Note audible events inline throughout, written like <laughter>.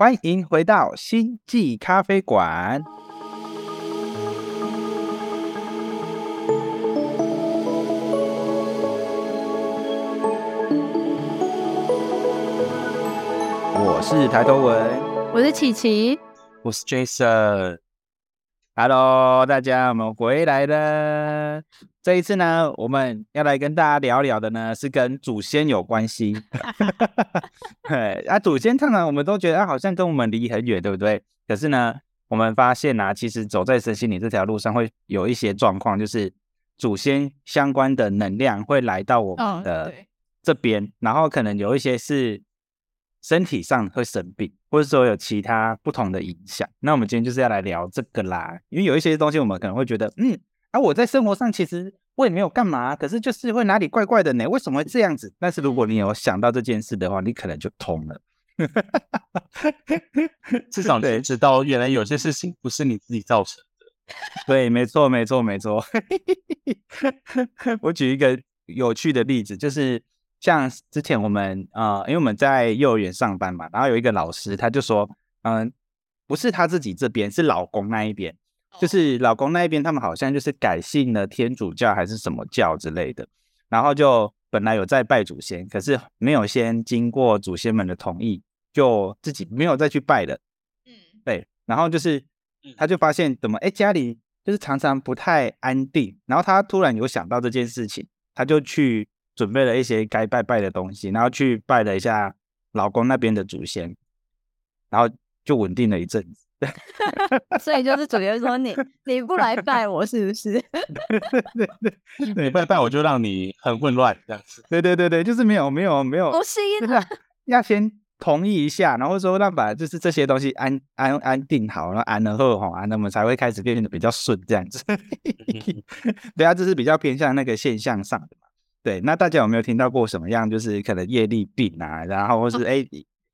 欢迎回到星际咖啡馆。我是抬头文，我是琪琪，我是 Jason。Hello，大家，我们回来了。这一次呢，我们要来跟大家聊聊的呢，是跟祖先有关系。<laughs> 对啊，祖先通常我们都觉得啊，好像跟我们离很远，对不对？可是呢，我们发现啊，其实走在身心灵这条路上，会有一些状况，就是祖先相关的能量会来到我们的这边，然后可能有一些是身体上会生病，或者说有其他不同的影响。那我们今天就是要来聊这个啦，因为有一些东西我们可能会觉得，嗯。啊，我在生活上其实我也没有干嘛，可是就是会哪里怪怪的呢？为什么会这样子？但是如果你有想到这件事的话，你可能就通了。<laughs> 至少你知道原来有些事情不是你自己造成的。对，没错，没错，没错。<laughs> 我举一个有趣的例子，就是像之前我们呃，因为我们在幼儿园上班嘛，然后有一个老师他就说，嗯，不是他自己这边，是老公那一边。就是老公那一边，他们好像就是改信了天主教还是什么教之类的，然后就本来有在拜祖先，可是没有先经过祖先们的同意，就自己没有再去拜了。嗯，对，然后就是他就发现怎么哎家里就是常常不太安定，然后他突然有想到这件事情，他就去准备了一些该拜拜的东西，然后去拜了一下老公那边的祖先，然后就稳定了一阵子。<laughs> 所以就是主角说你 <laughs> 你不来拜我是不是？对对对，你拜拜我就让你很混乱这样子。对对对对，就是没有没有没有，不是要先同意一下，然后说让把就是这些东西安安安定好，然后安了后哈，那么才会开始变得比较顺这样子。<laughs> 对啊，这是比较偏向那个现象上的嘛。对，那大家有没有听到过什么样就是可能业力病啊，然后或是哎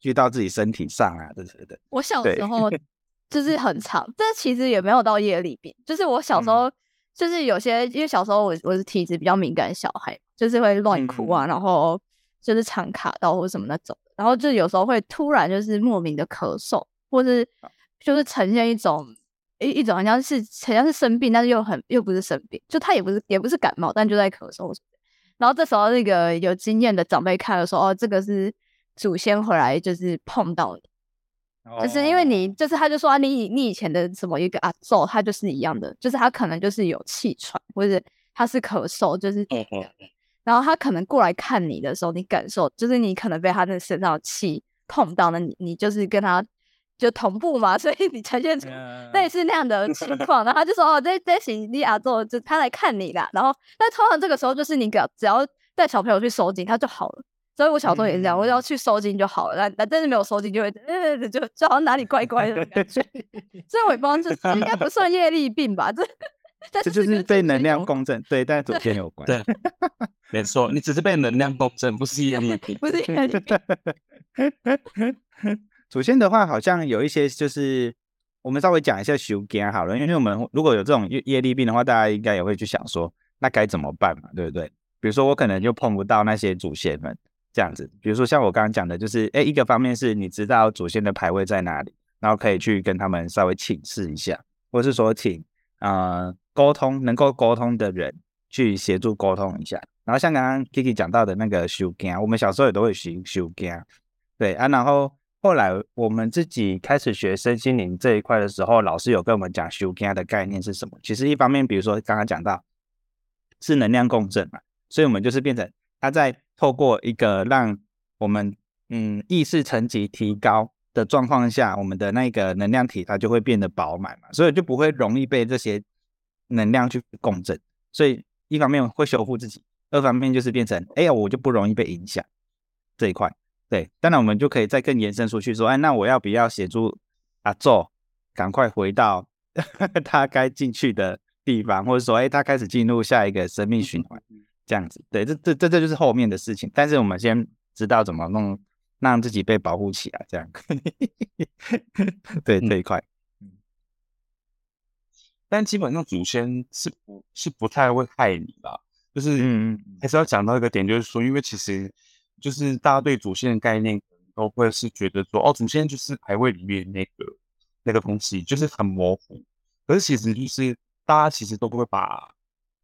遇到自己身体上啊，这些的。我小时候。<laughs> 就是很长，但其实也没有到夜里病。就是我小时候，就是有些因为小时候我我是体质比较敏感的小孩，就是会乱哭啊，然后就是常卡到或什么那种，然后就有时候会突然就是莫名的咳嗽，或是就是呈现一种一一种好像是好像是生病，但是又很又不是生病，就他也不是也不是感冒，但就在咳嗽。然后这时候那个有经验的长辈看了说：“哦，这个是祖先回来就是碰到你。”就是因为你，就是他就说啊你你以前的什么一个阿咒，他就是一样的，就是他可能就是有气喘，或者他是咳嗽，就是，然后他可能过来看你的时候，你感受就是你可能被他那身上的气碰到，那你你就是跟他就同步嘛，所以你呈现出类似那样的情况，然后他就说哦，这这行你阿奏就他来看你啦，然后但通常这个时候就是你只要只要带小朋友去收紧，他就好了。所以我小时候也是这样，我要去收金就好了。那那但是没有收金，就会呃就就好像哪里怪怪的感觉。所以我也不知道这应该不算业力病吧？这 <laughs> 这就是被能量共振，对，但昨天有关。对，没错，你只是被能量共振，不是业力病，<laughs> 不是业力病。祖先的话，好像有一些就是我们稍微讲一下修根好了，因为我们如果有这种业业力病的话，大家应该也会去想说，那该怎么办嘛？对不对？比如说我可能就碰不到那些祖先们。这样子，比如说像我刚刚讲的，就是哎，一个方面是你知道祖先的牌位在哪里，然后可以去跟他们稍微请示一下，或是说请呃沟通能够沟通的人去协助沟通一下。然后像刚刚 Kiki 讲到的那个修根，我们小时候也都会修修根，对啊。然后后来我们自己开始学身心灵这一块的时候，老师有跟我们讲修根的概念是什么。其实一方面，比如说刚刚讲到是能量共振嘛，所以我们就是变成他在。透过一个让我们嗯意识层级提高的状况下，我们的那个能量体它就会变得饱满嘛，所以就不会容易被这些能量去共振。所以一方面会修复自己，二方面就是变成哎呀我就不容易被影响这一块。对，当然我们就可以再更延伸出去说，哎那我要不要协助阿宙赶快回到 <laughs> 他该进去的地方，或者说哎他开始进入下一个生命循环。这样子，对，这这这这就是后面的事情。但是我们先知道怎么弄，让自己被保护起来，这样。<laughs> 对这一块，但基本上祖先是不是不太会害你吧？就是嗯还是要讲到一个点，就是说，因为其实就是大家对祖先的概念都会是觉得说，哦，祖先就是牌位里面那个那个东西，就是很模糊。可是其实就是大家其实都不会把，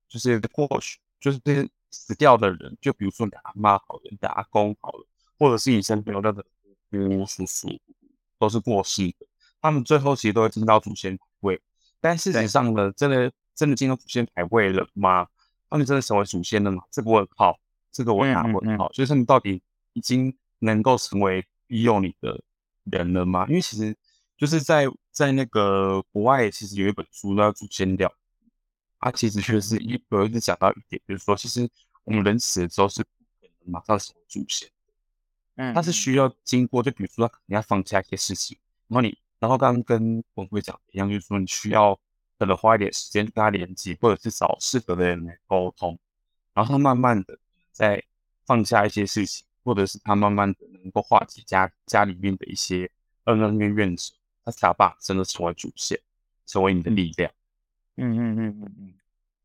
就是过去就是这些死掉的人，就比如说你的阿妈好了，你的阿公好了，或者是你身边的姑姑叔叔，都是过世的，他们最后其实都会进到祖先牌位。但事实上呢，真的真的进到祖先牌位了吗？他们真的成为祖先了吗？这个问号，这个我打问好。就是他们到底已经能够成为利用你的人了吗？因为其实就是在在那个国外，其实有一本书叫《祖先料》，它其实确实一有一直讲到一点，就是说，其实我们人死了之后是不可能马上成为祖先，嗯，它是需要经过，就比如说你要放下一些事情，然后你，然后刚刚跟文辉讲的一样，就是说你需要可能花一点时间跟他连接，或者是找适合的人来沟通，然后他慢慢的在放下一些事情。或者是他慢慢的能够化解家家里面的一些恩恩怨怨者，他才把真的成为主线，成为你的力量。嗯嗯嗯嗯嗯，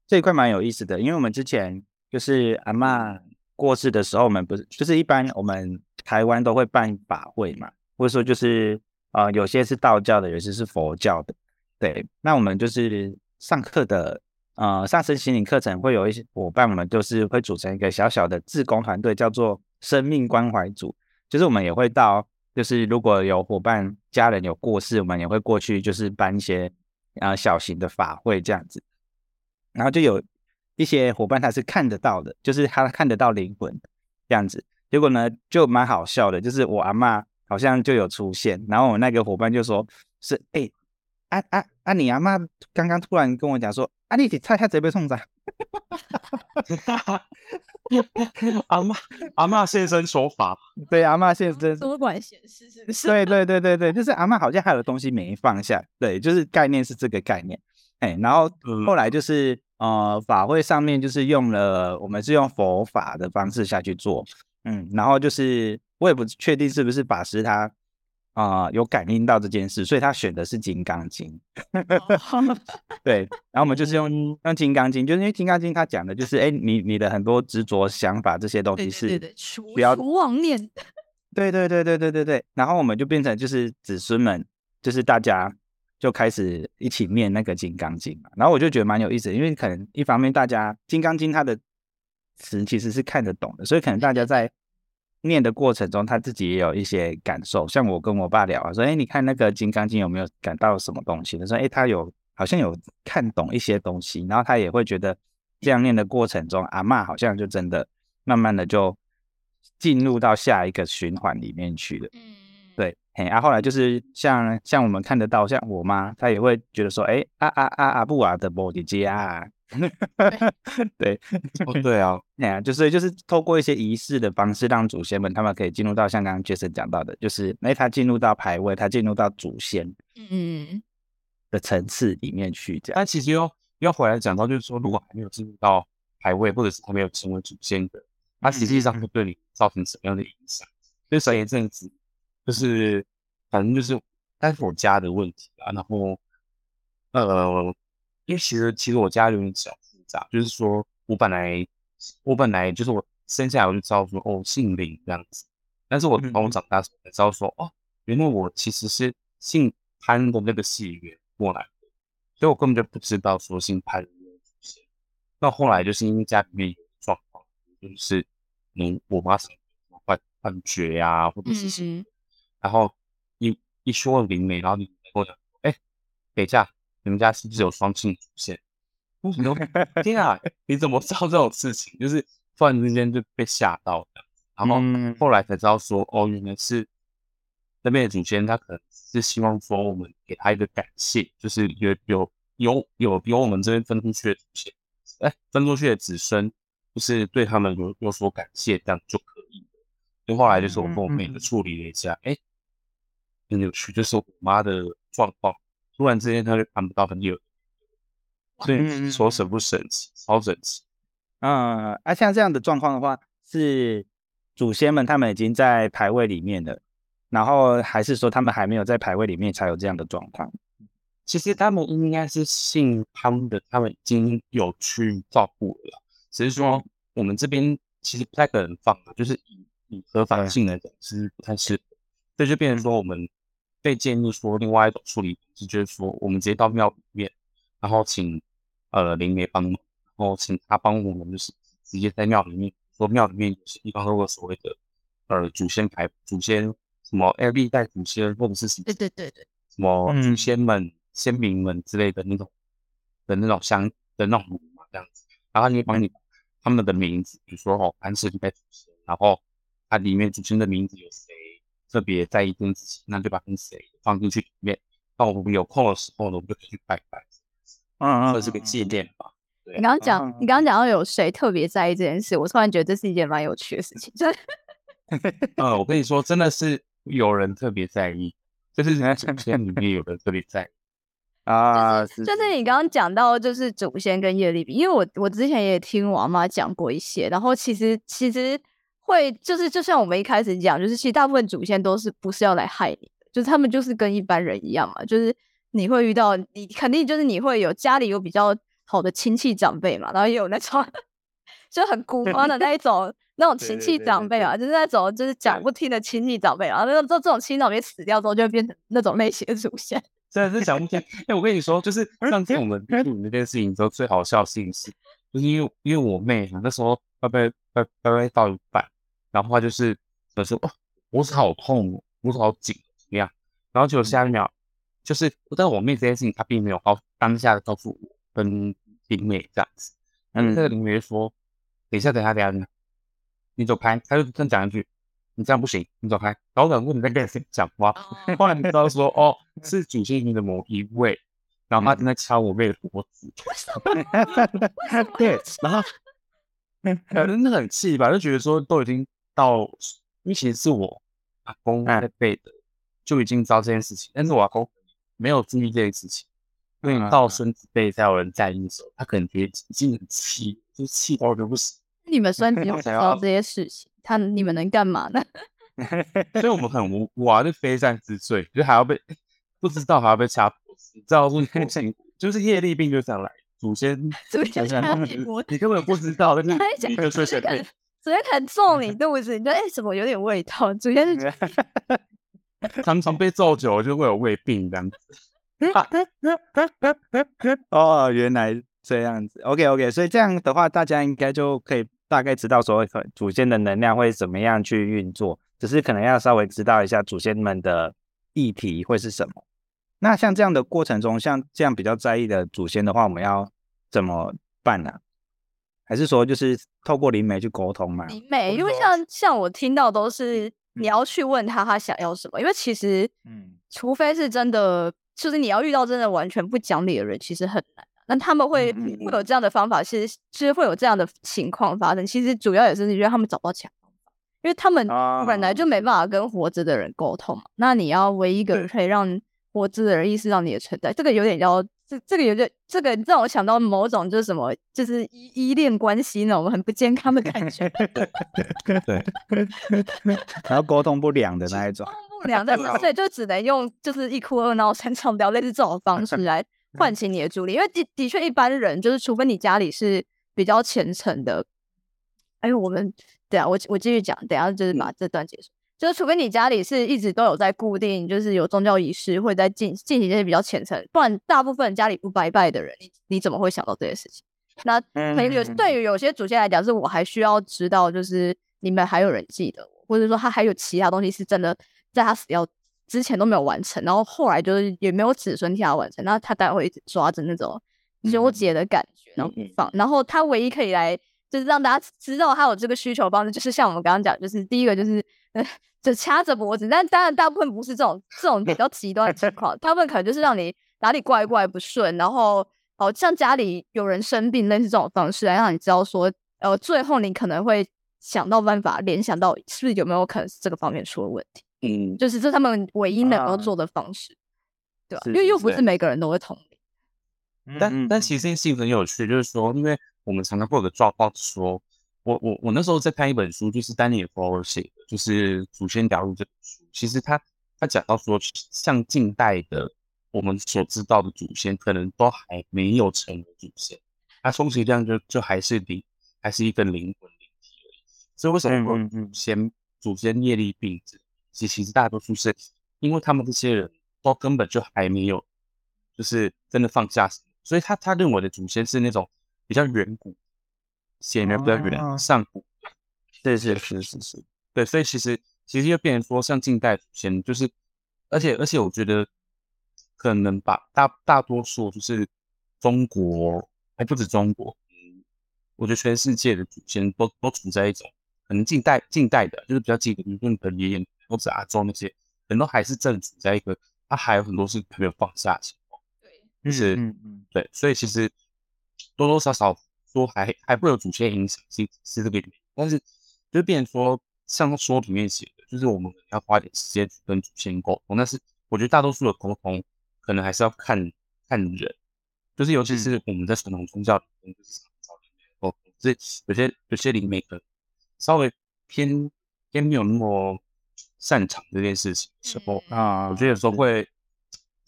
这一块蛮有意思的，因为我们之前就是阿妈过世的时候，我们不是就是一般我们台湾都会办法会嘛，或者说就是呃有些是道教的，有些是佛教的，对，那我们就是上课的呃上身心灵课程会有一些伙伴，们就是会组成一个小小的自工团队，叫做。生命关怀组，就是我们也会到，就是如果有伙伴家人有过世，我们也会过去，就是办一些啊小型的法会这样子。然后就有一些伙伴他是看得到的，就是他看得到灵魂这样子。结果呢，就蛮好笑的，就是我阿妈好像就有出现，然后我那个伙伴就说：“是哎，啊啊啊，你阿妈刚刚突然跟我讲说，啊，你猜他直接被送走。”阿妈阿妈现身说法，<laughs> 对阿妈现身多管闲事是不是？对对对对对，就是阿妈好像还有东西没放下，对，就是概念是这个概念。哎，然后后来就是呃法会上面就是用了，我们是用佛法的方式下去做，嗯，然后就是我也不确定是不是法师他。啊，有感应到这件事，所以他选的是《金刚经》。<laughs> 对，然后我们就是用用《金刚经》，就是因为《金刚经》它讲的就是，哎，你你的很多执着想法这些东西是不要妄念。<laughs> 对对对对对对对。然后我们就变成就是子孙们，就是大家就开始一起念那个《金刚经》嘛。然后我就觉得蛮有意思，因为可能一方面大家《金刚经》它的词其实是看得懂的，所以可能大家在。念的过程中，他自己也有一些感受。像我跟我爸聊啊，说：“哎，你看那个《金刚经》有没有感到什么东西？”他说：“哎，他有，好像有看懂一些东西。”然后他也会觉得，这样念的过程中，阿妈好像就真的慢慢的就进入到下一个循环里面去了。嗯，对。嘿，啊，后来就是像像我们看得到，像我妈，她也会觉得说：“哎，啊啊啊阿布瓦的波姐姐啊。”对，<laughs> <laughs> 对啊，哎呀，就是就是透过一些仪式的方式，让祖先们他们可以进入到像刚刚 Jason 讲到的，就是哎，他进入到排位，他进入到祖先嗯的层次里面去。这样，但其实又又回来讲到，就是说，如果还没有进入到排位，或者是还没有成为祖先的，它实际上会对你造成什么样的影响？就前一阵子，就是反正就是但是我家的问题啊，然后呃。因为其实其实我家有点小复杂，就是说我本来我本来就是我生下来我就知道说哦姓林这样子，但是我当我长大时候才知道说哦原来我其实是姓潘的那个血缘过来的，所以我根本就不知道说姓潘的出现。那后来就是因为家里面有状况，就是嗯我妈什么幻幻觉呀或者是什么，然后一一说灵媒，然后你跟我讲哎等一下。你们家是不是有双姓祖先？天啊！你怎么知道这种事情？就是突然之间就被吓到的，然后后来才知道说，哦，原来是那边的祖先，他可能是希望说我们给他一个感谢，就是有有有有有我们这边分出去的祖先，哎，分出去的子孙，就是对他们有有所感谢，这样就可以了。就后来就是我跟我妹的处理了一下，哎，很有趣，就是我妈的状况。突然之间，他就看不到很有，所以说神不神奇，超神奇。嗯，啊，像这样的状况的话，是祖先们他们已经在排位里面了，然后还是说他们还没有在排位里面才有这样的状况？其实他们应该是信他们的，他们已经有去照顾了，只是说我们这边其实不太可能放，就是以以合法性来讲是不太适合。这就变成说我们被建议说另外一种处理方式，就是说我们直接到庙里面，然后请呃灵媒帮忙，然后请他帮我们就是直接在庙里面，说庙里面有些地方都有所谓的呃祖先牌、祖先什么哎历代祖先或者是什么对对对对，什么祖嗯先们、先民们之类的那种的那种香的那种炉嘛，这样子，然后他就会帮你他们的名字，比如说哦，安氏历代祖先，然后它里面祖先的名字有谁特别在意这件事情，那就把跟谁放进去里面。那我们有空的时候呢，我们就可以去拜拜，嗯这是个纪念吧。你刚刚讲嗯，你刚刚讲到有谁特别在意这件事，我突然觉得这是一件蛮有趣的事情，真 <laughs> 的呃，我跟你说，真的是有人特别在意，就是人 <laughs> 家祖先里面有人特别在意。<laughs> 啊，是就是你刚刚讲到就是祖先跟业力比，因为我我之前也听我阿妈讲过一些，然后其实其实会就是就像我们一开始讲，就是其实大部分祖先都是不是要来害你的，就是他们就是跟一般人一样嘛，就是你会遇到你肯定就是你会有家里有比较好的亲戚长辈嘛，然后也有那种就很孤光的那一种那种亲戚长辈啊，就是那种就是讲不听的亲戚长辈，然后那种这这种亲戚长辈死掉之后，就会变成那种类型的祖先。真的是讲不听。哎，我跟你说，就是上次我们录影那件事情之后，最好笑的事情是，就是因为因为我妹啊那时候拜拜拜拜拜到一半，然后他就是她说哦，脖子好痛哦，脖子好紧，怎么样？然后结果下一秒就是，但我妹这件事情她并没有告当下的告诉我跟林美这样子，然后那个灵媒说，等一下等一下等一下你走开，他就这样讲一句。你这样不行，你走开。然后我想说你在跟谁讲话，后来你知道说哦，是主线里的某一位，然后他正在掐我妹的脖子，为什么？为什么 <laughs> 对，然后可 <laughs> 能很气吧，就觉得说都已经到，因为其实是我阿公在背的，就已经知道这件事情，但是我阿公。没有注意这件事情，因为到孙子辈才有人在意的时候，他可能觉得已经很气，就气到就不行，你们孙子又 <laughs> 不知道这些事情，他你们能干嘛呢？<laughs> 所以我们很无辜啊，就非战之罪，就还要被不知道还要被掐脖子，你知道说辛苦，就是业力病就这样来，祖先 <laughs> 祖先掐你根本不知道，但是还讲你就睡睡可能睡。祖先可能揍你 <laughs> 肚子，你就哎、怎么有点味道？祖先是 <laughs> 常常被揍久了就会有胃病这样子。<laughs> 哦，原来这样子。OK OK，所以这样的话，大家应该就可以大概知道说可祖先的能量会怎么样去运作，只是可能要稍微知道一下祖先们的议题会是什么。那像这样的过程中，像这样比较在意的祖先的话，我们要怎么办呢、还是说就是透过灵媒去沟通嘛？灵媒，因为像像我听到都是你要去问他他想要什么，因为其实嗯除非是真的，就是你要遇到真的完全不讲理的人，其实很难。那他们会会有这样的方法，其实其实会有这样的情况发生。其实主要也是因为他们找不到方法，因为他们啊本来就没办法跟活着的人沟通嘛。那你要唯一一个可以让活着的人意识到你的存在，这个有点要这这个有点这个让我想到某种就是什么，就是依依恋关系那种很不健康的感觉。<laughs> 对，<laughs> 然后沟通不良的那一种。沟通不良，但是所以就只能用就是一哭二闹三上吊类似这种方式来唤起你的注意力，因为的的确一般人就是除非你家里是比较虔诚的，哎，我们对啊，我我继续讲，等下就是把这段结束。就是除非你家里是一直都有在固定，就是有宗教仪式，或者在进进行这些比较虔诚，不然大部分家里不拜拜的人，你你怎么会想到这些事情？那可能有对于有些祖先来讲，是我还需要知道，就是你们还有人记得我，或者说他还有其他东西是真的在他死掉之前都没有完成，然后后来就是也没有子孙替他完成，那他待会一直抓着那种纠结的感觉，然后不放。然后他唯一可以来就是让大家知道他有这个需求的方式，就是像我们刚刚讲，就是第一个就是呃就掐着脖子，但当然大部分不是这种这种比较极端的情况，<laughs> 他们可能就是让你哪里怪怪不顺，然后好像家里有人生病，类似这种方式来让你知道说，呃，最后你可能会想到办法联想到是不是有没有可能是这个方面出了问题，嗯，就是这是他们唯一能够啊做的方式，对吧？是因为又不是是每个人都会同理。但但其实这件事情很有趣，就是说，因为我们常常会有个状况说，我我我那时候在看一本书，就是丹尼尔·弗洛写的，就是《祖先聊入》这本书。其实他他讲到说，像近代的我们所知道的祖先，可能都还没有成为祖先，他充其量就就还是灵，还是一个灵魂灵体而已。所以为什么会有嗯嗯嗯祖先祖先业力病这这其其实大多数是因为他们这些人都根本就还没有，就是真的放下，所以他他认为的祖先是那种比较远古，显得比较远哦。上古，是是是是是，对，所以其实其实就变成说，像近代祖先，就是而且而且我觉得可能吧，大大多数就是中国，还不止中国，嗯，我觉得全世界的祖先都都处在一种可能近代近代的，就是比较近的，比如说你的爷爷或者阿周那些，可能都还是正处在一个他还有很多是还没有放下的情况，对，就是嗯嗯，对，所以其实多多少少说还还会有主线影响，是是这个原因。但是就变成说，像说里面写的，就是我们要花点时间去跟主线沟通。但是我觉得大多数的沟通，可能还是要看看人，就是尤其是我们在传统宗教里面，就是找灵媒沟通，所以有些有些灵媒可能稍微偏偏没有那么擅长这件事情的时候，啊，我觉得有时候会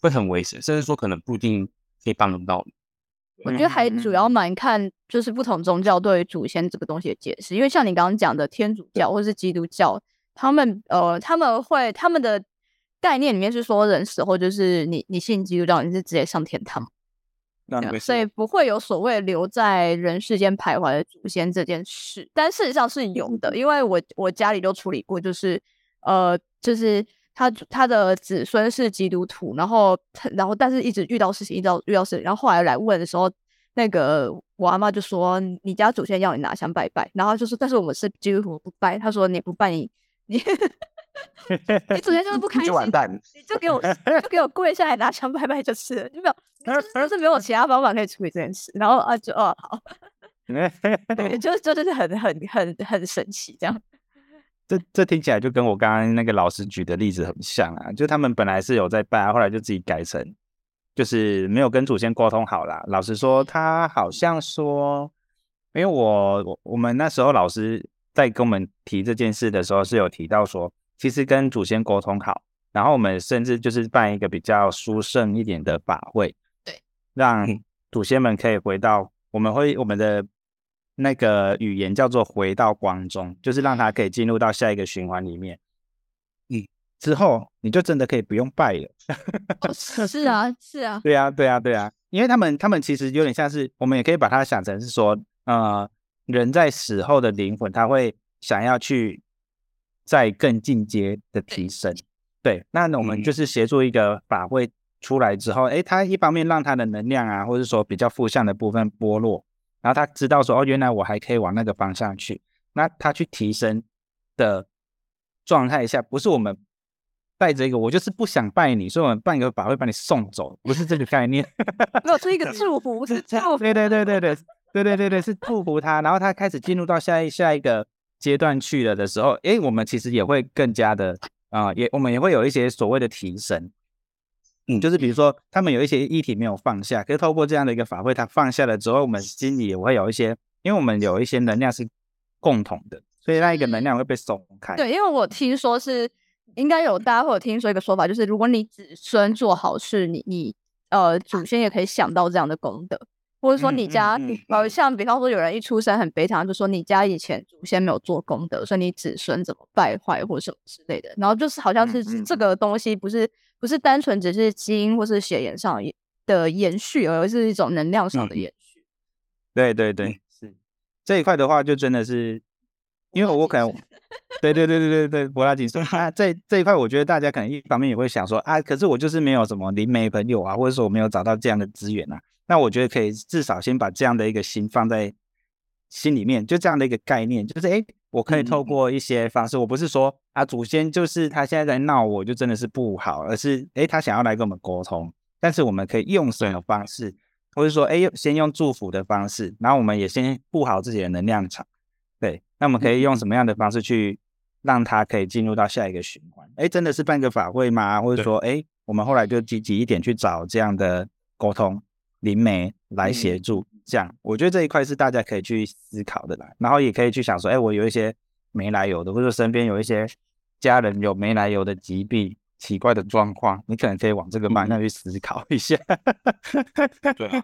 会很危险，甚至说可能不一定可以帮得到你。我觉得还主要蛮看就是不同宗教对于祖先这个东西的解释，因为像你刚刚讲的天主教或是基督教，他们呃他们会他们的概念里面是说人死后就是你你信基督教你是直接上天堂，那没所以不会有所谓留在人世间徘徊的祖先这件事，但事实上是有的，因为我我家里都处理过，就是呃就是。他他的子孙是基督徒，然后他然后但是一直遇到事情，遇到遇到事情，然后后来来问的时候，那个我阿妈就说你家祖先要你拿香拜拜，然后就说但是我们是基督徒不拜，他说你不拜你你 <laughs> 你祖先就是不开心，就完蛋，你就给我就给我 <laughs> 跪下来拿香拜拜就是了，就没有就是没有其他方法可以处理这件事，然后啊就哦好，<laughs> 对，就就就是很很很很神奇这样。这这听起来就跟我刚刚那个老师举的例子很像啊，就他们本来是有在拜，后来就自己改成就是没有跟祖先沟通好啦。老实说，他好像说，因为我我我们那时候老师在跟我们提这件事的时候是有提到说，其实跟祖先沟通好，然后我们甚至就是办一个比较殊胜一点的法会，对，让祖先们可以回到我们会我们的。那个语言叫做回到光中，就是让它可以进入到下一个循环里面。嗯，之后你就真的可以不用拜了。哦 <laughs> 是啊，是啊，对啊，对啊，对啊，因为他们他们其实有点像是，我们也可以把它想成是说，呃，人在死后的灵魂，他会想要去再更进阶的提升。对，那我们就是协助一个法会出来之后，诶，他一方面让他的能量啊，或者说比较负向的部分剥落。然后他知道说，哦，原来我还可以往那个方向去。那他去提升的状态下，不是我们带着一个我就是不想拜你，所以我们办一个法会把你送走，不是这个概念。没有是一个祝福，<laughs> 是祝福。对对对对对对对对对，是祝福他。然后他开始进入到下一下一个阶段去了的时候，诶，我们其实也会更加的啊、呃，也我们也会有一些所谓的提升。嗯，就是比如说，他们有一些议题没有放下，可是透过这样的一个法会，他放下了之后，我们心里也会有一些，因为我们有一些能量是共同的，所以那一个能量会被松开。对，因为我听说是应该有大家会有听说一个说法，就是如果你子孙做好事，你你呃祖先也可以想到这样的功德，或者说你家、嗯嗯嗯。呃像比方说有人一出生很悲惨，就说你家以前祖先没有做功德，所以你子孙怎么败坏或什么之类的，然后就是好像是这。个东西不是不是单纯只是基因或是血缘上的延续，而是一种能量上的嗯。延续。对对对，是。这一块的话，就真的是，因为我可能，对对对对对对，柏拉金。说啊，这这一块，我觉得大家可能一方面也会想说啊，可是我就是没有什么灵媒朋友啊，或者说我没有找到这样的资源啊，那我觉得可以至少先把这样的一个心放在心里面，就这样的一个概念，就是诶，我可以透过一些方式，我不是说啊，祖先就是他现在在闹我，就真的是不好，而是诶，他想要来跟我们沟通，但是我们可以用什么方式？或者说，哎，先用祝福的方式，然后我们也先布好自己的能量场，对，那我们可以用什么样的方式去让他可以进入到下一个循环？哎，真的是办个法会吗？或者说，哎，我们后来就积极一点去找这样的沟通灵媒来协助，这样，我觉得这一块是大家可以去思考的啦，然后也可以去想说，哎，我有一些没来由的，或者身边有一些家人有没来由的疾病。奇怪的状况，你可能可以往这个方向去思考一下。<laughs> 对啊，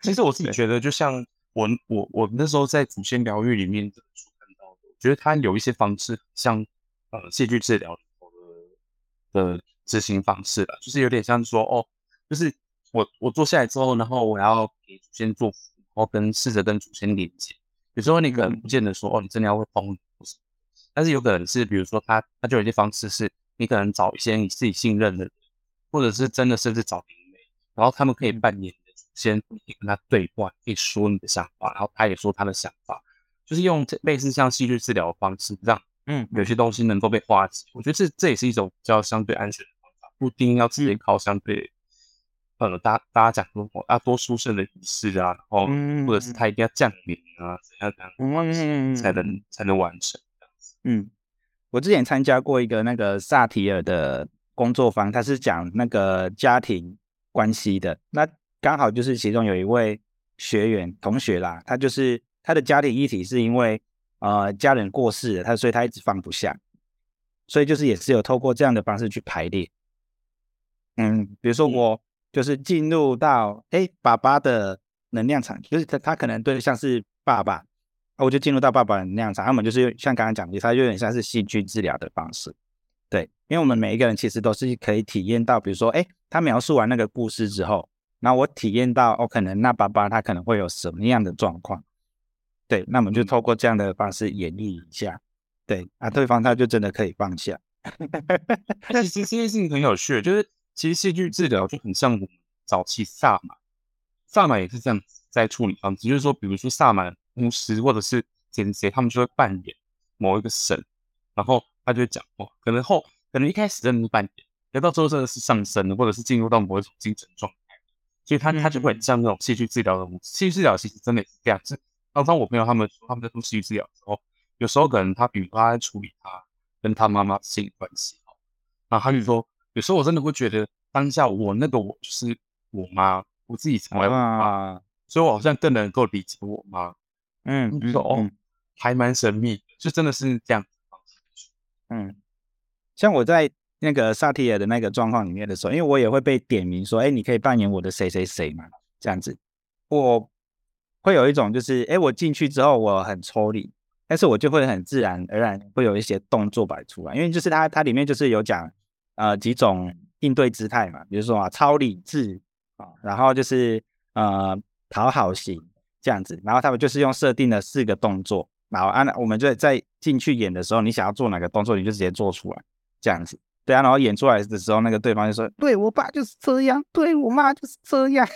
其实我自己觉得，就像我我我那时候在祖先疗愈里面这本书看到的，我觉得它有一些方式像呃戏剧治疗里头的的执行方式了，就是有点像说哦，就是我我坐下来之后，然后我要给祖先做福，然后跟试着跟祖先连接。有时候你可能不见得说哦，你真的要会封，但是有可能是比如说他他就有一些方式是，你可能找一些你自己信任的人，或者是真的甚至找灵媒，然后他们可以扮演你的祖先，你跟他对话，可以说你的想法，然后他也说他的想法，就是用类似像戏剧治疗的方式，让嗯有些东西能够被化解。我觉得这这也是一种比较相对安全的方法，不一定要直接靠相对。呃，大大家讲说要多殊胜的仪式啊，然后嗯或者是他一定要降临啊，怎样怎样嗯才能才能完成。嗯，我之前参加过一个那个萨提尔的工作坊，他是讲那个家庭关系的。那刚好就是其中有一位学员同学啦，他就是他的家庭议题是因为呃家人过世了，他所以他一直放不下，所以就是也是有透过这样的方式去排列。嗯，比如说我就是进入到哎爸爸的能量场，就是他他可能对象是爸爸。我就进入到爸爸的能量场，他们就是像刚刚讲的，它有点像是戏剧治疗的方式，对，因为我们每一个人其实都是可以体验到，比如说，哎，他描述完那个故事之后，那我体验到，哦，可能那爸爸他可能会有什么样的状况，对，那我们就透过这样的方式演绎一下，对，啊，对方他就真的可以放下。其实这件事情很有趣，就是其实戏剧治疗就很像我们早期萨满，萨满也是这样在处理方式，就是说，比如说萨满。牧师或者是谁谁，他们就会扮演某一个神，然后他就会讲话。可能后可能一开始真的是扮演，等到最后真的是上升了，或者是进入到某一种精神状态，所以他他就会像那种戏剧治疗的巫师。戏剧治疗其实真的是这样子。刚刚我朋友他们说他们在做戏剧治疗的时候，有时候可能他比如说他在处理他跟他妈妈性关系，然后他就说，有时候我真的会觉得当下我那个我就是我妈，我自己成为我妈，所以我好像更能够理解我妈。嗯，你说哦，还蛮神秘，就真的是这样。嗯，像我在那个萨提尔的那个状况里面的时候，因为我也会被点名说，哎，你可以扮演我的谁谁谁嘛，这样子，我会有一种就是，哎，我进去之后我很抽离，但是我就会很自然而然会有一些动作摆出来，因为就是它它里面就是有讲呃几种应对姿态嘛，比如说啊超理智啊，然后就是呃讨好型。这样子，然后他们就是用设定了四个动作，然后按我们就在进去演的时候，你想要做哪个动作，你就直接做出来，这样子，对啊，然后演出来的时候，那个对方就说，对我爸就是这样，对我妈就是这样，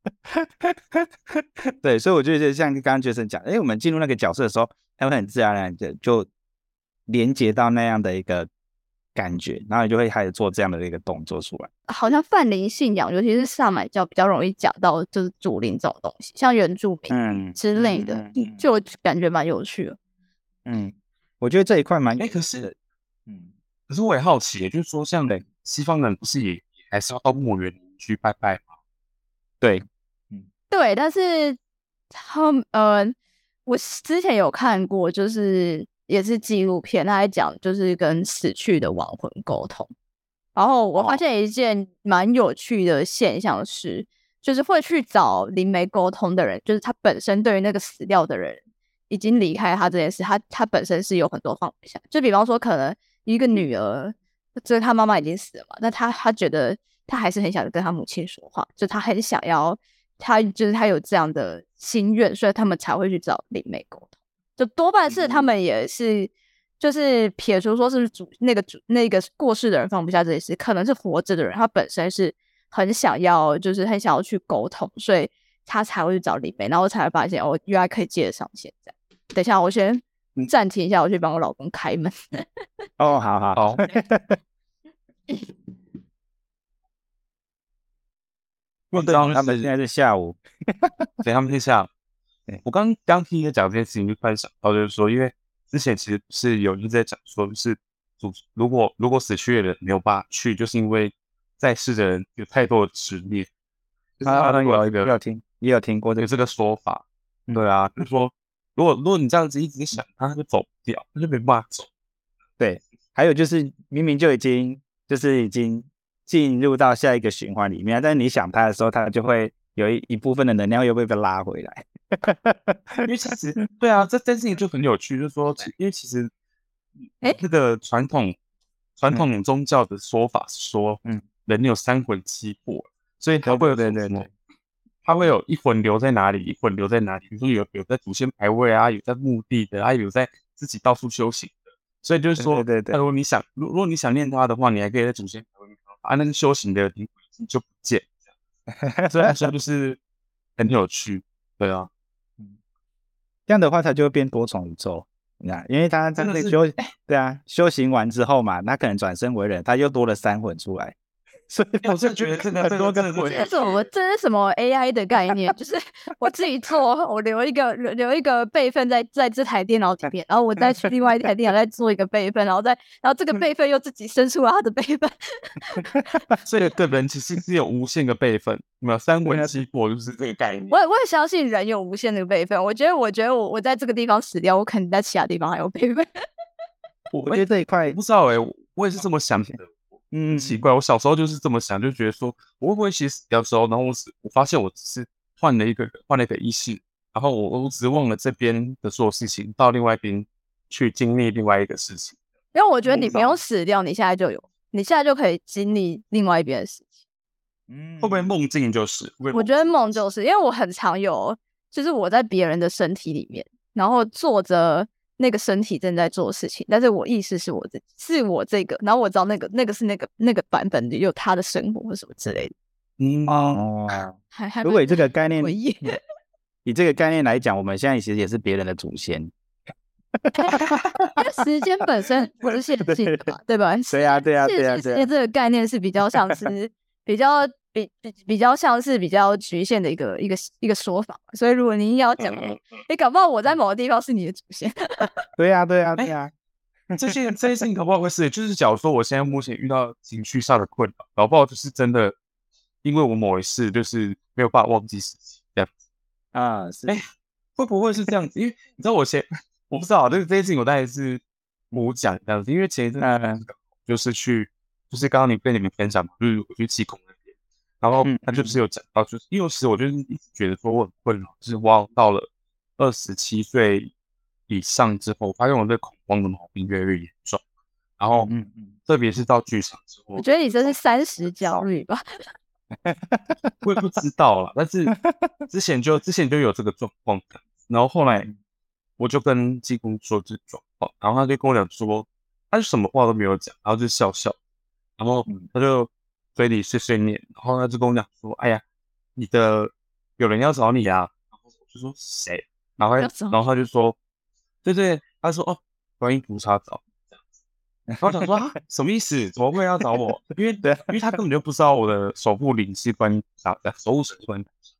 <laughs> 对，所以我觉得像刚刚杰森讲，哎，我们进入那个角色的时候，他会很自然而然的就连接到那样的一个。感觉，然后你就会开始做这样的一个动作出来。好像泛灵信仰，尤其是萨满教，比较容易讲到就是祖灵这种东西，像原住民之类的，就感觉蛮有趣的。嗯，我觉得这一块蛮……哎，可是，嗯，可是我也好奇，就是说，像西方人不是也还是要到墓园去拜拜吗？对，嗯，对，但是他们，呃，我之前有看过，就是。也是纪录片，他在讲就是跟死去的亡魂沟通。然后我发现一件蛮有趣的现象是，就是会去找灵媒沟通的人，就是他本身对于那个死掉的人已经离开他这件事，他他本身是有很多放不下。就比方说，可能一个女儿，就是他妈妈已经死了嘛，那他他觉得他还是很想跟他母亲说话，就他很想要，他就是他有这样的心愿，所以他们才会去找灵媒沟通。就多半是他们也是，就是撇除说是主那个主那个过世的人放不下这件事，可能是活着的人，他本身是很想要，就是很想要去沟通，所以他才会去找李梅，然后才会发现哦，原来可以接得上现在。等一下，我先暂停一下，我去帮我老公开门。<laughs> 哦，好好好。问刚 <laughs> 他们现在是下午，<laughs> 对，他们是下午。我刚刚听你讲这件事情，就突然想到，就是说，因为之前其实是有一直在讲说，就是主如果如果死去的人没有办法去，就是因为在世的人有太多的执念。啊，有一个有听也有听过这个这个说法。对啊，就是说，如果如果你这样子一直想，他就走不掉，他就没办法走。对，还有就是明明就已经就是已经进入到下一个循环里面，但是你想他的时候，他就会有一一部分的能量又被被拉回来。因为其实对啊，这件事情就很有趣，就是说，因为其实，哎，这个传统传统宗教的说法是说，嗯，人有三魂七魄，所以他会有对对对，他会有一魂留在哪里，一魂留在哪里。比如说有有在祖先牌位啊，有在墓地的啊，有在自己到处修行的。所以就是说，对对对如果你想，如如果你想念他的话，你还可以在祖先牌位啊，那个修行的灵魂就不见。<laughs> 所以说就是 <laughs> 很有趣，对啊。嗯这样的话，它就会变多重宇宙。你看，因为他他真的是在修，对啊，修行完之后嘛，他可能转身为人，他又多了三魂出来，所以我是觉得真的很多这个真的是个魂。这是什么？这是什么 AI 的概念？就是我自己做，我留一个留留一个备份在在这台电脑里面，然后我再去另外一台电脑再做一个备份，然后再然后这个备份又自己生出了它的备份。<laughs> 所以对人其实是有无限个备份，有没有三魂七魄就是这个概念。我也我也相信人有无限的备份。我觉得我觉得我我在这个地方死掉，我肯定在其他地方还有备份。<laughs> 我我觉得这一块不，知道哎、我也是这么想的。嗯，奇怪，我小时候就是这么想，就觉得说，我会不会其实死掉之后，然后我死，我发现我只是换了一个人，换了一个意识，然后我我只是忘了这边的所有事情，到另外一边去经历另外一个事情。因为我觉得你不我不知道用死掉，你现在就有，你现在就可以经历另外一边的事情。嗯会不会梦境就是？会不会我觉得梦就是因为我很常有，就是我在别人的身体里面，然后坐着那个身体正在做事情，但是我意识是我自，是我这个，然后我知道那个那个是那个那个版本的有他的生活或什么之类的，嗯哦，<laughs> 还还如果以这个概念。以这个概念来讲，我们现在其实也是别人的祖先。<laughs> 因为时间本身不是 <laughs> 线性的嘛，对吧？对啊，对啊，对啊，线性时对啊。间这个概念是比较像是比较比比比较像是比较局限的一个一个一个说法，所以如果你要讲，嗯你搞不好我在某个地方是你的祖先，<laughs> 对啊，对啊，对啊。这些这些事情搞不好会是，就是假如说我现在目前遇到情绪上的困扰，搞不好就是真的，因为我某一次就是没有办法忘记事情，这样子啊，是，哎会不会是这样子？因为你知道我前我不知道这个这些事情我大概是我讲这样子，因为前一阵就是去就是刚刚你跟你们分享嘛，就是我去气功然后嗯他就是有讲到，就是因为其实我就是一直觉得说我很困扰，就是我到了二十七岁以上之后，发现我对恐慌的毛病越来越严重，然后嗯嗯，特别是到剧场之后，我觉得你这是三十焦虑吧？<laughs> 我也不知道啦，但是 <laughs> 之前就之前就有这个状况，然后后来我就跟济公说这个状况，然后他就跟我讲说，他就什么话都没有讲，然后就笑笑，然后他就嘴里碎碎念，然后他就跟我讲说，哎呀，你的有人要找你啊，然后我就说谁，然后然后他就说，对对，他说哦，观音菩萨找然后我想说啊，什么意思？怎么会要找我？因为 <laughs> 对因为他根本就不知道我的守护灵是观音菩萨，呃守护神是观音菩萨。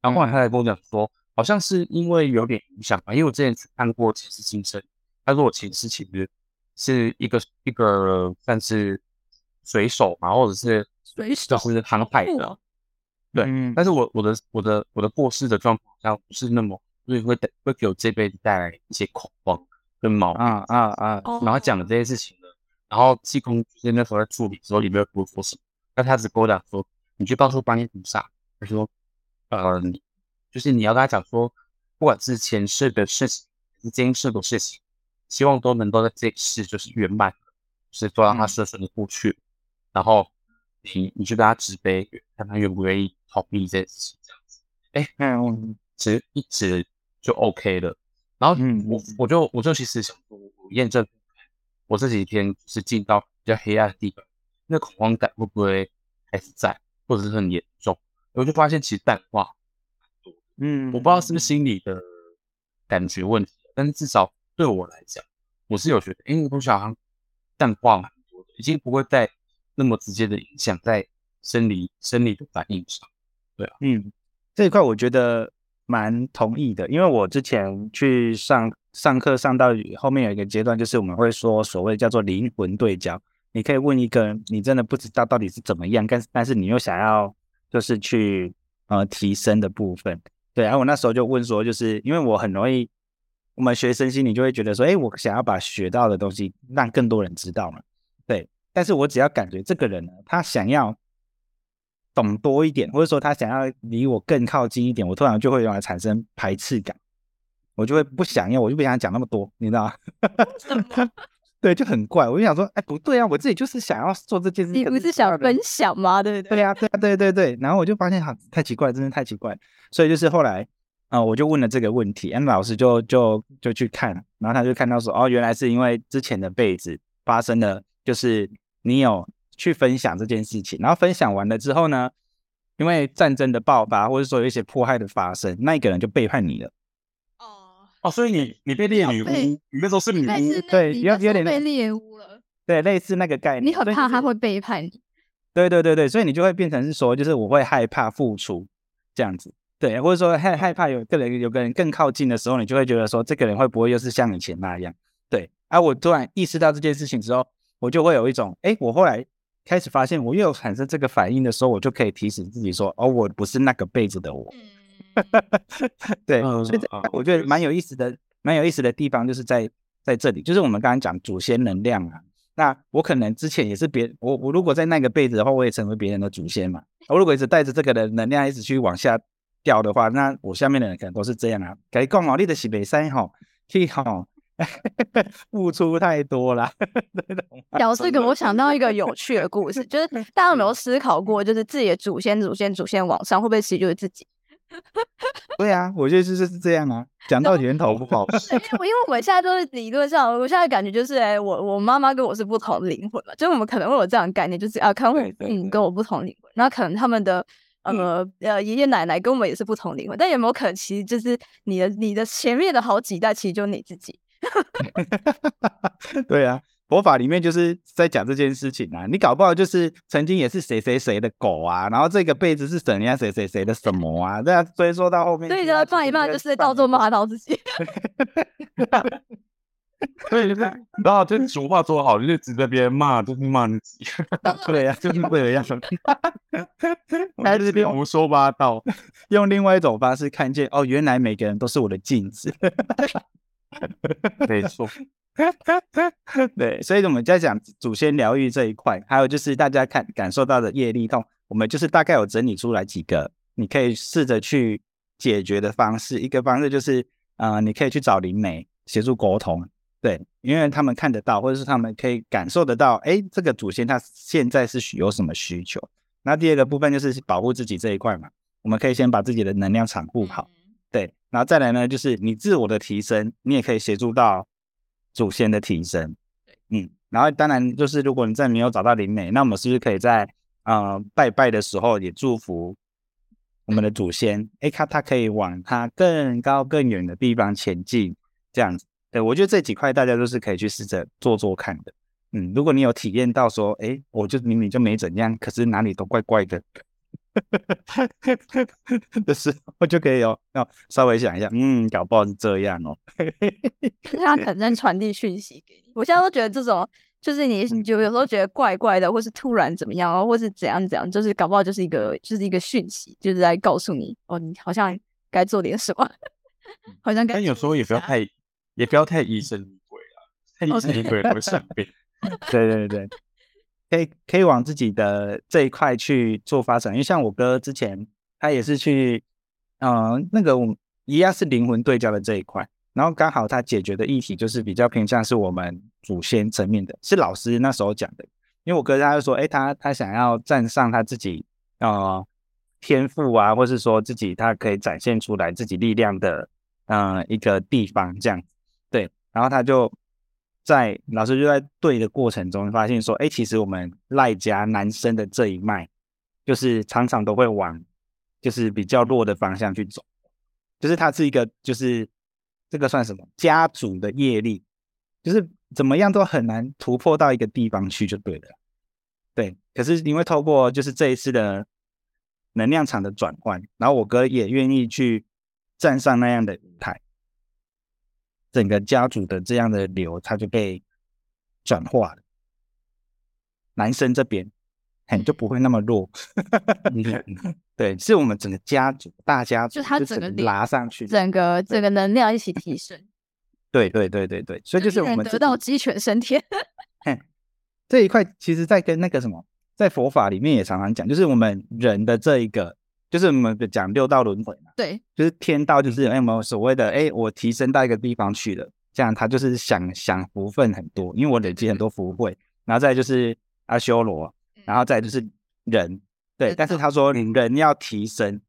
然后后来他才跟我讲说，好像是因为有点影响吧，因为我之前去看过前世今生，他说我前世其实是一个一个算是水手嘛，或者是水手就是航海的对嗯。但是我我的我的我的过世的状况好像不是那么，所以会带会给我这辈子带来一些恐慌跟毛病。啊啊啊，哦然后讲了这些事情呢，然后济公就是那时候在处理的时候，也没有说什么，但他只跟我讲说，你去告诉观音菩萨，他说，呃，就是你要跟他讲说，不管是前世的事情，还是今世的事情，希望都能够在这一世就是圆满，就是都让他顺顺的过去，然后你你就跟他直杯，看他愿不愿意同意这件事情，这样子，哎，嗯。其实一直就 OK 了。然后嗯我我就我就其实想说，我验证我这几天是进到比较黑暗的地方，那恐慌感会不会还是在，或者是很严重？我就发现其实淡化，嗯，我不知道是不是心理的感觉问题，但是至少对我来讲，我是有觉得，因为我好像淡化蛮多的，已经不会再那么直接的影响在生理生理的反应上。对啊。嗯，这一块我觉得蛮同意的，因为我之前去上上课上到后面有一个阶段，就是我们会说所谓叫做灵魂对焦，你可以问一个你真的不知道到底是怎么样，但是但是你又想要就是去呃提升的部分，对，然后我那时候就问说，就是因为我很容易，我们学生心理就会觉得说，哎，我想要把学到的东西让更多人知道嘛，对，但是我只要感觉这个人呢，他想要懂多一点，或者说他想要离我更靠近一点，我突然就会用来产生排斥感，我就会不想要，我就不想讲那么多，你知道吗？<laughs> <laughs> 对，就很怪。我就想说，哎，不对啊，我自己就是想要做这件事，你不是想分享吗？对不对？对啊，对啊，对对对。然后我就发现，哈，太奇怪，真的太奇怪。所以就是后来，啊，我就问了这个问题，安老师就就就去看，然后他就看到说，哦，原来是因为之前的被子发生了，就是你有去分享这件事情，然后分享完了之后呢，因为战争的爆发，或者说有一些迫害的发生，那一个人就背叛你了。哦哦，所以你你被猎女巫，你那时候是女巫，对，有有点被猎巫了，对，类似那个概念。你很怕他会背叛你，对对对对，所以你就会变成是说，就是我会害怕付出这样子，对，或者说害害怕有个人有个人更靠近的时候，你就会觉得说，这个人会不会又是像以前那样？对，而我突然意识到这件事情之后，我就会有一种，哎，我后来开始发现，我又有产生这个反应的时候，我就可以提醒自己说，哦，我不是那个辈子的我。<laughs> 对，所以我觉得蛮有意思的，蛮有意思的地方就是在在这里，就是我们刚刚讲祖先能量啊。那我可能之前也是别我我如果在那个辈子的话，我也成为别人的祖先嘛。<laughs> 我如果一直带着这个的能量一直去往下掉的话，那我下面的人可能都是这样啊。改讲哦，你的西北山吼，去哈 <laughs> 付出太多了。聊这个，我想到一个有趣的故事，就是 <laughs> 大家有没有思考过，就是自己的祖先、祖先、祖先往上，会不会其实就是自己？<laughs> 对啊，我觉得就是是这样啊。讲到源头不好，因为因为我们现在都是理论上，我现在感觉就是，哎，我我妈妈跟我是不同灵魂嘛，就我们可能会有这样的概念，就是啊，可能嗯跟我不同灵魂，那可能他们的呃呃爷爷奶奶跟我们也是不同灵魂，但有没有可能其实就是你的你的前面的好几代其实就你自己？<laughs> 对啊。佛法里面就是在讲这件事情啊，你搞不好就是曾经也是谁谁谁的狗啊，然后这个辈子是怎样谁谁谁的什么啊，这样所以说到后面，对的，放一半就是到处骂到自己，<laughs> 对，就是 <laughs> 然后就俗话说好，就指着别人骂，就是骂自己，对呀，就是这样，还是边胡说八道，用另外一种方式看见哦，原来每个人都是我的镜子，<laughs> 没错。<laughs> 对，所以我们在讲祖先疗愈这一块，还有就是大家看感受到的业力痛，我们就是大概有整理出来几个，你可以试着去解决的方式。一个方式就是，呃，你可以去找灵媒协助沟通，对，因为他们看得到，或者是他们可以感受得到，哎，这个祖先他现在是有什么需求。那第二个部分就是保护自己这一块嘛，我们可以先把自己的能量场护好，对，然后再来呢，就是你自我的提升，你也可以协助到。祖先的提升，嗯，然后当然就是如果你在没有找到灵媒，那我们是不是可以在呃拜拜的时候也祝福我们的祖先？哎，他他可以往他更高更远的地方前进，这样子。对我觉得这几块大家都是可以去试着做做看的。嗯，如果你有体验到说，哎，我就明明就没怎样，可是哪里都怪怪的。<laughs> 的时候就可以哦，要稍微想一下，嗯，搞不好是这样哦。他可能在传递讯息给你。我现在都觉得这种，就是你就有时候觉得怪怪的，或是突然怎么样，或是怎样怎样，就是搞不好就是一个，就是一个讯息，就是在告诉你，哦，你好像该做点什么，<laughs> 好像该。但有时候也不要太，也不要太疑神疑鬼啊，太疑神疑鬼会生病。<laughs> 对对对。可以可以往自己的这一块去做发展，因为像我哥之前他也是去，嗯，那个我一样是灵魂对焦的这一块，然后刚好他解决的议题就是比较偏向是我们祖先层面的，是老师那时候讲的，因为我哥他就说，哎，他他想要站上他自己呃天赋啊，或是说自己他可以展现出来自己力量的嗯一个地方这样，对，然后他就。在老师就在对的过程中，发现说，哎，其实我们赖家男生的这一脉，就是常常都会往，就是比较弱的方向去走，就是它是一个，就是这个算什么家族的业力，就是怎么样都很难突破到一个地方去就对了，对。可是因为透过就是这一次的能量场的转换，然后我哥也愿意去站上那样的舞台。整个家族的这样的流，它就被转化了。男生这边，很就不会那么弱。<laughs> 对，是我们整个家族大家族，就他整个拉上去，整个整个能量一起提升。<laughs> 对对对对对，所以就是我们得到鸡犬升天。<laughs> 这一块，其实在跟那个什么，在佛法里面也常常讲，就是我们人的这一个。就是我们讲六道轮回嘛，对，就是天道，就是有没有所谓的，哎，我提升到一个地方去了，这样他就是想享福分很多，因为我累积很多福慧，然后再就是阿修罗，然后再就是人，对，但是他说人要提升，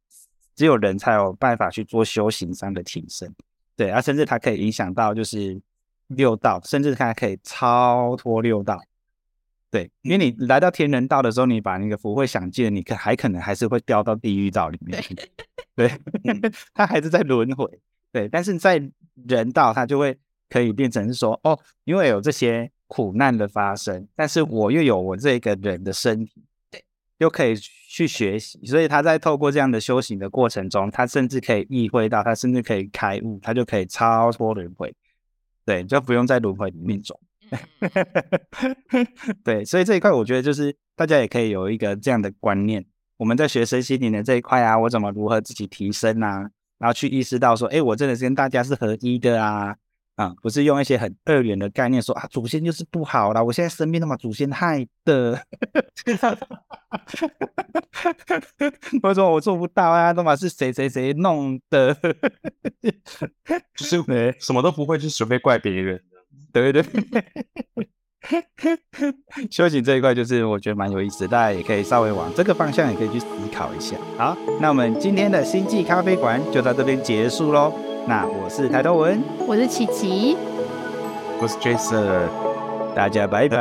只有人才有办法去做修行上的提升，对，啊，甚至它可以影响到就是六道，甚至它可以超脱六道。对，因为你来到天人道的时候，你把那个福慧想尽，你可还可能还是会掉到地狱道里面去。<laughs> 对，<laughs> 他还是在轮回。对，但是在人道，他就会可以变成是说，哦，因为有这些苦难的发生，但是我又有我这个人的身体，对，又可以去学习，所以他在透过这样的修行的过程中，他甚至可以意会到，他甚至可以开悟，他就可以超脱轮回，对，就不用在轮回里面走。<laughs> 对，所以这一块我觉得就是大家也可以有一个这样的观念。我们在学生心灵的这一块啊，我怎么如何自己提升啊？然后去意识到说，哎，我真的是跟大家是合一的啊，啊，不是用一些很二元的概念说啊，祖先就是不好啦，我现在生病都把祖先害的，<laughs> 或者说我做不到啊，都嘛是谁谁谁弄的，就是 <laughs> 什么都不会，就只会怪别人。对对，修行 <laughs> 这一块就是我觉得蛮有意思，大家也可以稍微往这个方向也可以去思考一下。好，那我们今天的星际咖啡馆就到这边结束喽。那我是抬头文，我是琪琪，我是 Jason，大家拜拜。